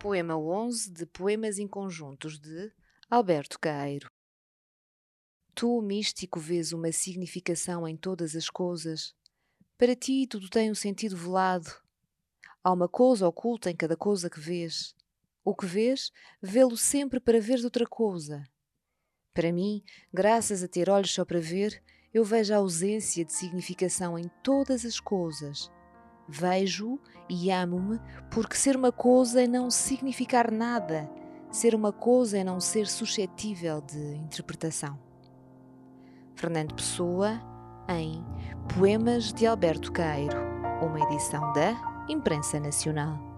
Poema 11 de Poemas Inconjuntos de Alberto Caeiro. Tu, místico, vês uma significação em todas as coisas. Para ti, tudo tem um sentido velado. Há uma coisa oculta em cada coisa que vês. O que vês, vê-lo sempre para ver outra coisa. Para mim, graças a ter olhos só para ver, eu vejo a ausência de significação em todas as coisas. Vejo e amo-me porque ser uma coisa é não significar nada, ser uma coisa é não ser suscetível de interpretação. Fernando Pessoa, em Poemas de Alberto Cairo, uma edição da Imprensa Nacional.